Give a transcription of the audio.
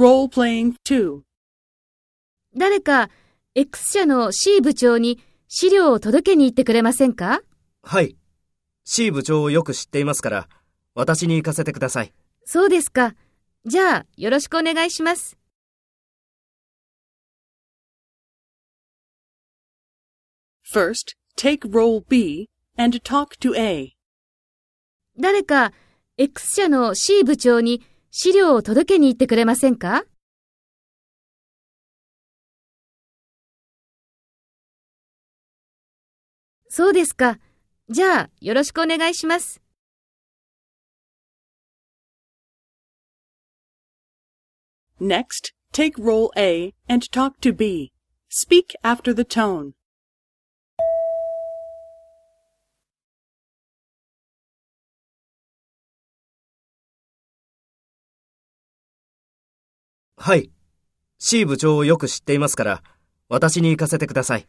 Role-playing 2. 誰か X 社の C 部長に資料を届けに行ってくれませんか？はい。C 部長をよく知っていますから、私に行かせてください。そうですか。じゃあ、よろしくお願いします。First, take role B and talk to A. 誰か X 社の C 部長に資料を届けに行ってくれませんかそうですか。じゃあ、よろしくお願いします。Next, take role A and talk to B. Speak after the tone. はい。C 部長をよく知っていますから、私に行かせてください。